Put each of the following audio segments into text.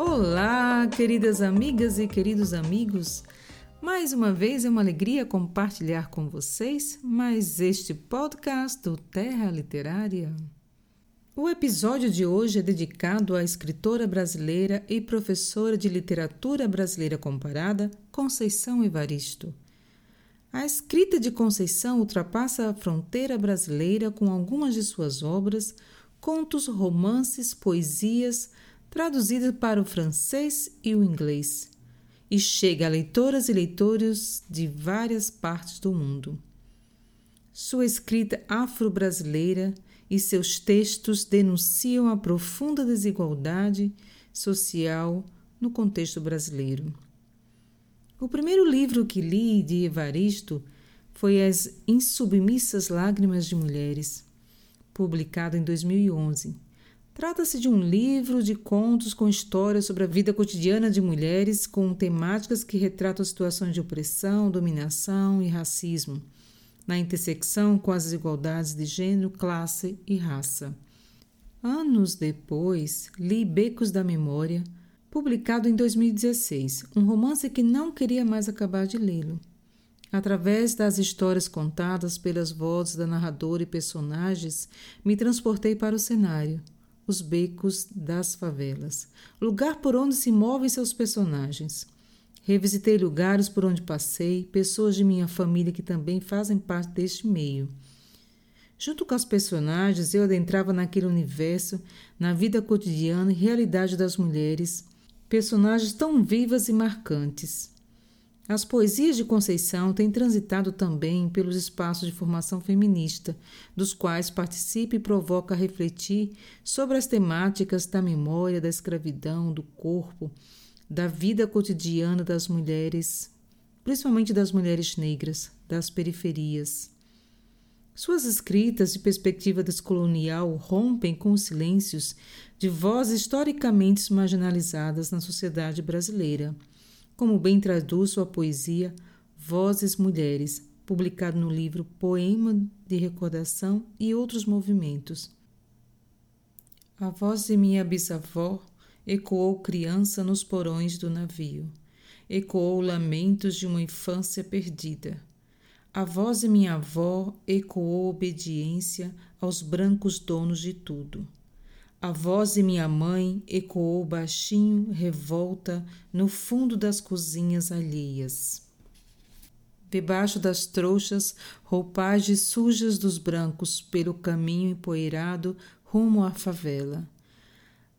Olá, queridas amigas e queridos amigos. Mais uma vez é uma alegria compartilhar com vocês mais este podcast do Terra Literária. O episódio de hoje é dedicado à escritora brasileira e professora de literatura brasileira comparada, Conceição Evaristo. A escrita de Conceição ultrapassa a fronteira brasileira com algumas de suas obras, contos, romances, poesias, traduzida para o francês e o inglês, e chega a leitoras e leitores de várias partes do mundo. Sua escrita afro-brasileira e seus textos denunciam a profunda desigualdade social no contexto brasileiro. O primeiro livro que li de Evaristo foi As Insubmissas Lágrimas de Mulheres, publicado em 2011 Trata-se de um livro de contos com histórias sobre a vida cotidiana de mulheres com temáticas que retratam situações de opressão, dominação e racismo, na intersecção com as desigualdades de gênero, classe e raça. Anos depois, li Becos da Memória, publicado em 2016, um romance que não queria mais acabar de lê-lo. Através das histórias contadas pelas vozes da narradora e personagens, me transportei para o cenário os becos das favelas, lugar por onde se movem seus personagens. Revisitei lugares por onde passei, pessoas de minha família que também fazem parte deste meio. Junto com as personagens, eu adentrava naquele universo, na vida cotidiana e realidade das mulheres, personagens tão vivas e marcantes. As poesias de Conceição têm transitado também pelos espaços de formação feminista, dos quais participa e provoca a refletir sobre as temáticas da memória, da escravidão, do corpo, da vida cotidiana das mulheres, principalmente das mulheres negras, das periferias. Suas escritas de perspectiva descolonial rompem com os silêncios de vozes historicamente marginalizadas na sociedade brasileira como bem traduz sua poesia Vozes Mulheres, publicado no livro Poema de Recordação e Outros Movimentos. A voz de minha bisavó ecoou criança nos porões do navio, ecoou lamentos de uma infância perdida. A voz de minha avó ecoou obediência aos brancos donos de tudo. A voz de minha mãe ecoou baixinho, revolta, no fundo das cozinhas alheias. Debaixo das trouxas, roupagens sujas dos brancos pelo caminho empoeirado rumo à favela.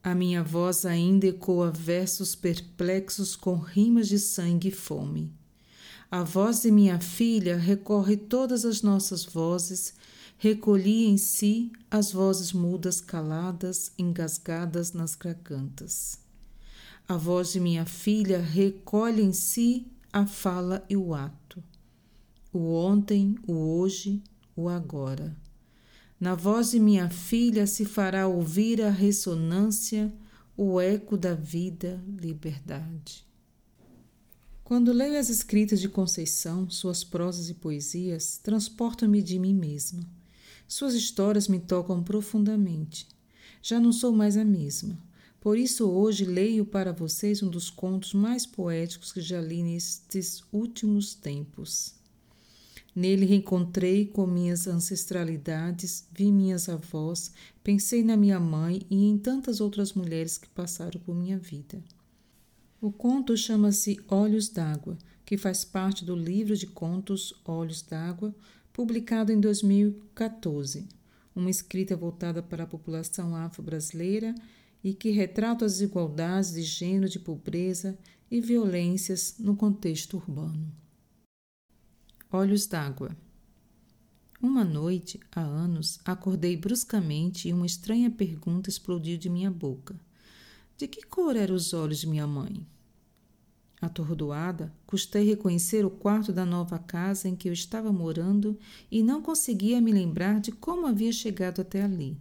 A minha voz ainda ecoa versos perplexos com rimas de sangue e fome. A voz de minha filha recorre todas as nossas vozes recolhi em si as vozes mudas caladas, engasgadas nas gargantas. A voz de minha filha recolhe em si a fala e o ato, o ontem, o hoje, o agora. Na voz de minha filha se fará ouvir a ressonância, o eco da vida, liberdade. Quando leio as escritas de Conceição, suas prosas e poesias, transportam-me de mim mesma suas histórias me tocam profundamente. Já não sou mais a mesma. Por isso, hoje leio para vocês um dos contos mais poéticos que já li nestes últimos tempos. Nele reencontrei com minhas ancestralidades, vi minhas avós, pensei na minha mãe e em tantas outras mulheres que passaram por minha vida. O conto chama-se Olhos d'Água, que faz parte do livro de contos Olhos d'Água, publicado em 2014, uma escrita voltada para a população afro-brasileira e que retrata as desigualdades de gênero, de pobreza e violências no contexto urbano. Olhos d'água. Uma noite, há anos, acordei bruscamente e uma estranha pergunta explodiu de minha boca. De que cor eram os olhos de minha mãe? Atordoada, custei reconhecer o quarto da nova casa em que eu estava morando e não conseguia me lembrar de como havia chegado até ali.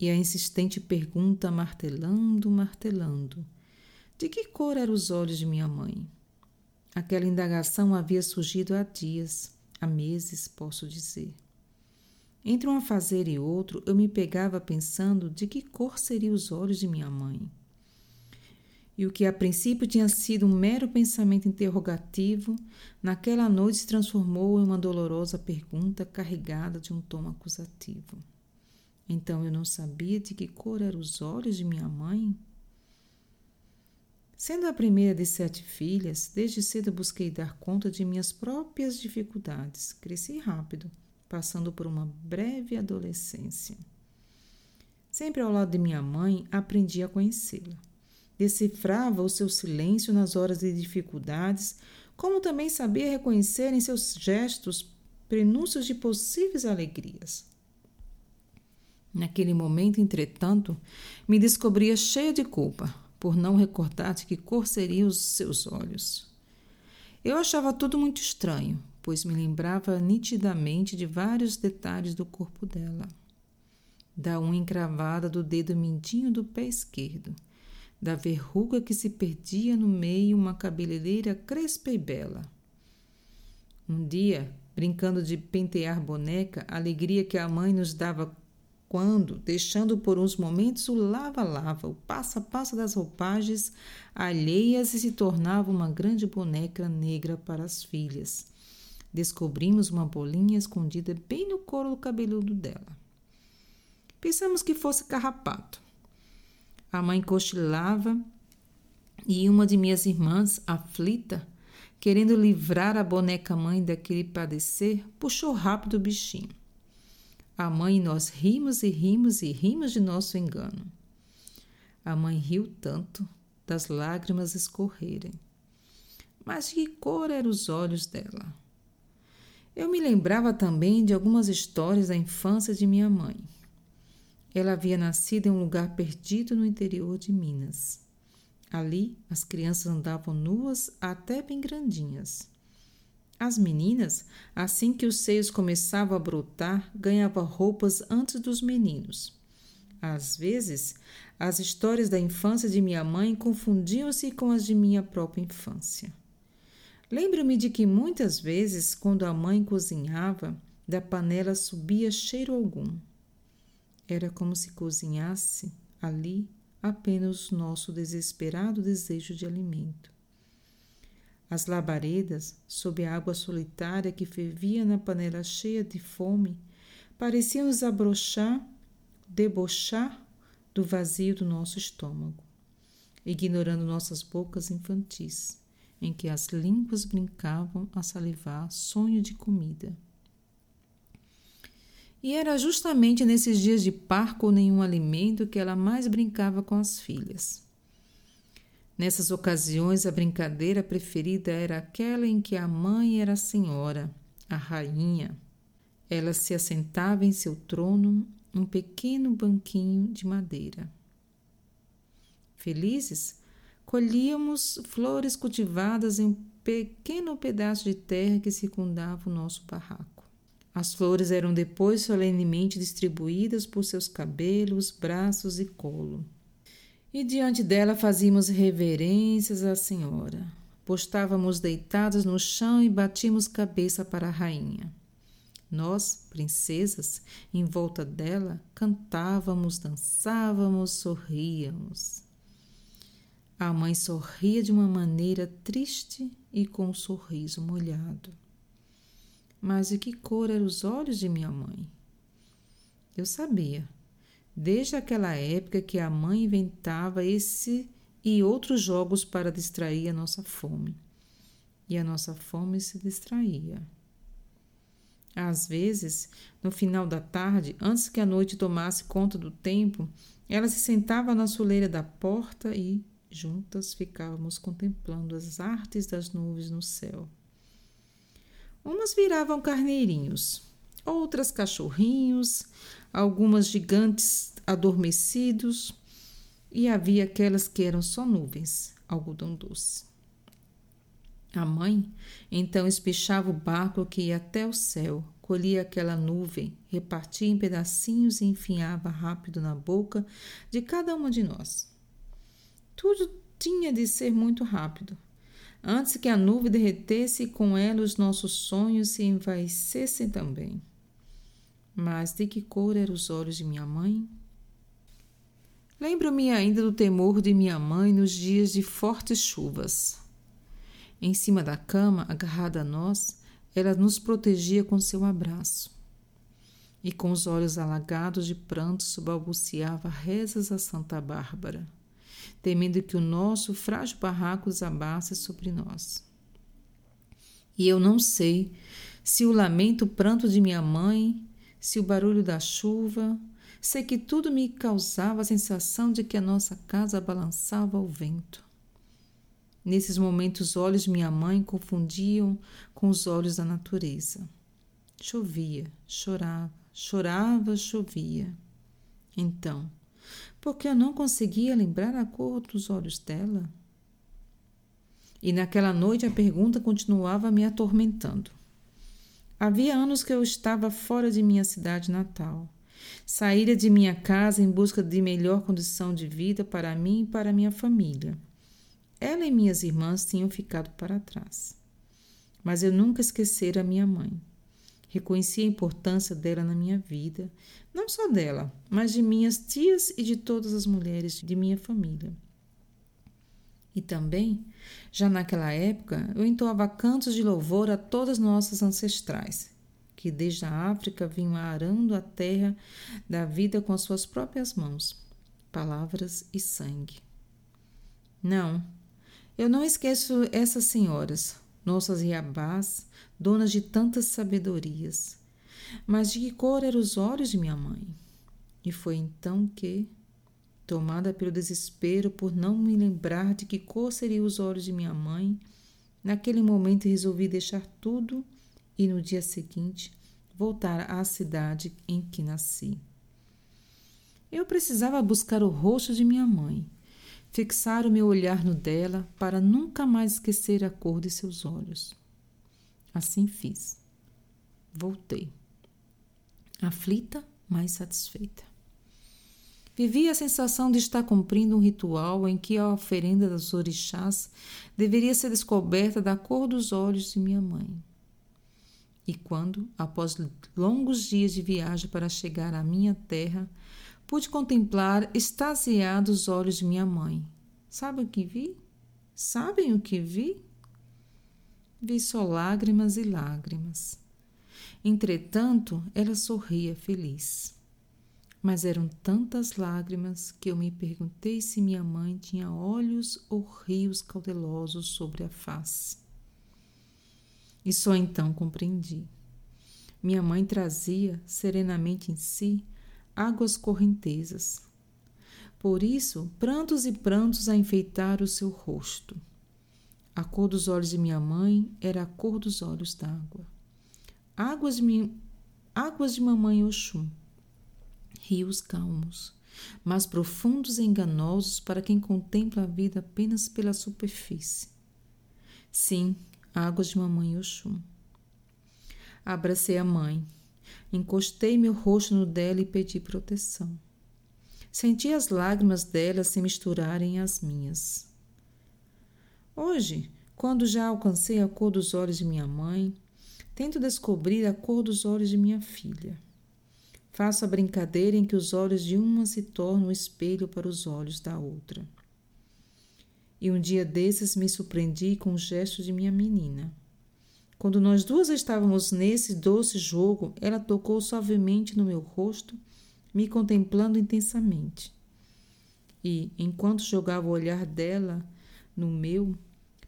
E a insistente pergunta martelando, martelando: de que cor eram os olhos de minha mãe? Aquela indagação havia surgido há dias, há meses, posso dizer. Entre um afazer e outro, eu me pegava pensando de que cor seriam os olhos de minha mãe. E o que a princípio tinha sido um mero pensamento interrogativo, naquela noite se transformou em uma dolorosa pergunta carregada de um tom acusativo. Então eu não sabia de que cor eram os olhos de minha mãe? Sendo a primeira de sete filhas, desde cedo busquei dar conta de minhas próprias dificuldades. Cresci rápido, passando por uma breve adolescência. Sempre ao lado de minha mãe, aprendi a conhecê-la. Decifrava o seu silêncio nas horas de dificuldades, como também sabia reconhecer em seus gestos prenúncios de possíveis alegrias. Naquele momento, entretanto, me descobria cheia de culpa por não recordar de que cor seriam os seus olhos. Eu achava tudo muito estranho, pois me lembrava nitidamente de vários detalhes do corpo dela. Da unha encravada do dedo mindinho do pé esquerdo, da verruga que se perdia no meio uma cabeleireira crespa e bela. Um dia, brincando de pentear boneca, a alegria que a mãe nos dava quando, deixando por uns momentos o lava-lava, o passo-a-passo das roupagens alheias e se tornava uma grande boneca negra para as filhas. Descobrimos uma bolinha escondida bem no couro do cabeludo dela. Pensamos que fosse carrapato. A mãe cochilava e uma de minhas irmãs, aflita, querendo livrar a boneca mãe daquele padecer, puxou rápido o bichinho. A mãe e nós rimos e rimos e rimos de nosso engano. A mãe riu tanto das lágrimas escorrerem. Mas de que cor eram os olhos dela? Eu me lembrava também de algumas histórias da infância de minha mãe. Ela havia nascido em um lugar perdido no interior de Minas. Ali, as crianças andavam nuas até bem grandinhas. As meninas, assim que os seios começavam a brotar, ganhavam roupas antes dos meninos. Às vezes, as histórias da infância de minha mãe confundiam-se com as de minha própria infância. Lembro-me de que muitas vezes, quando a mãe cozinhava, da panela subia cheiro algum. Era como se cozinhasse ali apenas nosso desesperado desejo de alimento. As labaredas, sob a água solitária que fervia na panela cheia de fome, pareciam desabrochar, debochar do vazio do nosso estômago, ignorando nossas bocas infantis, em que as línguas brincavam a salivar sonho de comida. E era justamente nesses dias de parco ou nenhum alimento que ela mais brincava com as filhas. Nessas ocasiões, a brincadeira preferida era aquela em que a mãe era a senhora, a rainha. Ela se assentava em seu trono, um pequeno banquinho de madeira. Felizes, colhíamos flores cultivadas em um pequeno pedaço de terra que circundava o nosso barraco. As flores eram depois solenemente distribuídas por seus cabelos, braços e colo e diante dela fazíamos reverências à Senhora. Postávamos deitados no chão e batíamos cabeça para a rainha. Nós, princesas, em volta dela, cantávamos, dançávamos, sorríamos. A mãe sorria de uma maneira triste e com um sorriso molhado. Mas de que cor eram os olhos de minha mãe? Eu sabia desde aquela época que a mãe inventava esse e outros jogos para distrair a nossa fome. E a nossa fome se distraía. Às vezes, no final da tarde, antes que a noite tomasse conta do tempo, ela se sentava na soleira da porta e, juntas, ficávamos contemplando as artes das nuvens no céu. Umas viravam carneirinhos, outras cachorrinhos, algumas gigantes adormecidos, e havia aquelas que eram só nuvens, algodão doce. A mãe então espichava o barco que ia até o céu, colhia aquela nuvem, repartia em pedacinhos e enfiava rápido na boca de cada uma de nós. Tudo tinha de ser muito rápido, antes que a nuvem derretesse e com ela os nossos sonhos se envaecessem também. Mas de que cor eram os olhos de minha mãe? Lembro-me ainda do temor de minha mãe nos dias de fortes chuvas. Em cima da cama, agarrada a nós, ela nos protegia com seu abraço. E com os olhos alagados de pranto, balbuciava rezas a Santa Bárbara, temendo que o nosso frágil barraco desabasse sobre nós. E eu não sei se o lamento o pranto de minha mãe, se o barulho da chuva, Sei que tudo me causava a sensação de que a nossa casa balançava ao vento. Nesses momentos, os olhos de minha mãe confundiam com os olhos da natureza. Chovia, chorava, chorava, chovia. Então, por que eu não conseguia lembrar a cor dos olhos dela? E naquela noite a pergunta continuava me atormentando. Havia anos que eu estava fora de minha cidade natal. Saíra de minha casa em busca de melhor condição de vida para mim e para minha família. Ela e minhas irmãs tinham ficado para trás. Mas eu nunca esquecera minha mãe. Reconheci a importância dela na minha vida, não só dela, mas de minhas tias e de todas as mulheres de minha família. E também, já naquela época, eu entoava cantos de louvor a todas nossas ancestrais, que desde a África vinham arando a terra da vida com as suas próprias mãos, palavras e sangue. Não, eu não esqueço essas senhoras, nossas riabás, donas de tantas sabedorias. Mas de que cor eram os olhos de minha mãe? E foi então que, tomada pelo desespero por não me lembrar de que cor seriam os olhos de minha mãe, naquele momento resolvi deixar tudo e no dia seguinte voltar à cidade em que nasci. Eu precisava buscar o rosto de minha mãe, fixar o meu olhar no dela para nunca mais esquecer a cor de seus olhos. Assim fiz. Voltei. Aflita, mas satisfeita. Vivi a sensação de estar cumprindo um ritual em que a oferenda dos orixás deveria ser descoberta da cor dos olhos de minha mãe. E quando, após longos dias de viagem para chegar à minha terra, pude contemplar extasiado os olhos de minha mãe. Sabe o que vi? Sabem o que vi? Vi só lágrimas e lágrimas. Entretanto, ela sorria feliz. Mas eram tantas lágrimas que eu me perguntei se minha mãe tinha olhos ou rios cautelosos sobre a face. E só então compreendi. Minha mãe trazia serenamente em si águas correntezas. Por isso, prantos e prantos a enfeitar o seu rosto. A cor dos olhos de minha mãe era a cor dos olhos d'água. Águas de, minha, águas de mamãe Oxum. Rios calmos, mas profundos e enganosos para quem contempla a vida apenas pela superfície. Sim, águas de mamãe Oxum. Abracei a mãe, encostei meu rosto no dela e pedi proteção. Senti as lágrimas dela se misturarem às minhas. Hoje, quando já alcancei a cor dos olhos de minha mãe, tento descobrir a cor dos olhos de minha filha. Faço a brincadeira em que os olhos de uma se tornam espelho para os olhos da outra. E um dia desses me surpreendi com o gesto de minha menina. Quando nós duas estávamos nesse doce jogo, ela tocou suavemente no meu rosto, me contemplando intensamente. E, enquanto jogava o olhar dela no meu,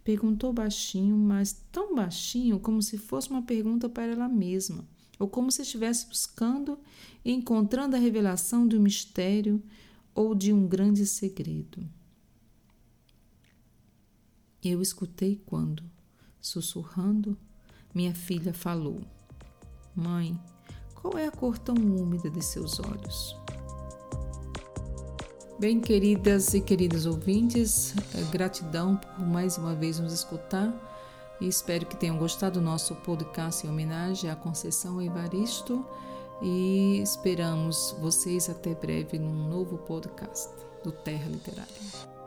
perguntou baixinho, mas tão baixinho como se fosse uma pergunta para ela mesma, ou como se estivesse buscando e encontrando a revelação de um mistério ou de um grande segredo. Eu escutei quando, sussurrando, minha filha falou: Mãe, qual é a cor tão úmida de seus olhos? Bem, queridas e queridos ouvintes, eh, gratidão por mais uma vez nos escutar e espero que tenham gostado do nosso podcast em homenagem à Conceição Evaristo e esperamos vocês até breve num novo podcast do Terra Literária.